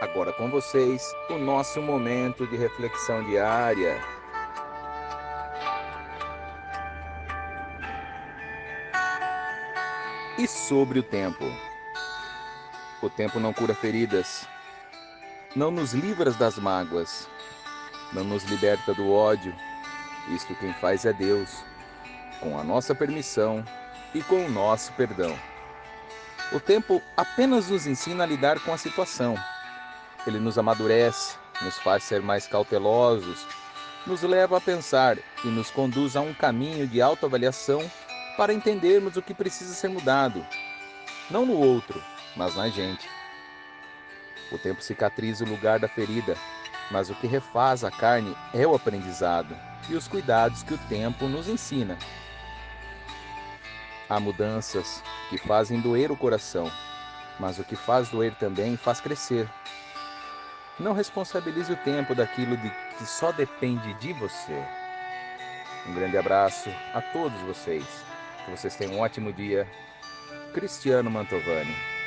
Agora com vocês, o nosso momento de reflexão diária. E sobre o tempo. O tempo não cura feridas, não nos livra das mágoas, não nos liberta do ódio. Isto quem faz é Deus, com a nossa permissão e com o nosso perdão. O tempo apenas nos ensina a lidar com a situação. Ele nos amadurece, nos faz ser mais cautelosos, nos leva a pensar e nos conduz a um caminho de autoavaliação para entendermos o que precisa ser mudado, não no outro, mas na gente. O tempo cicatriza o lugar da ferida, mas o que refaz a carne é o aprendizado e os cuidados que o tempo nos ensina. Há mudanças que fazem doer o coração, mas o que faz doer também faz crescer. Não responsabilize o tempo daquilo de que só depende de você. Um grande abraço a todos vocês. Que vocês tenham um ótimo dia. Cristiano Mantovani.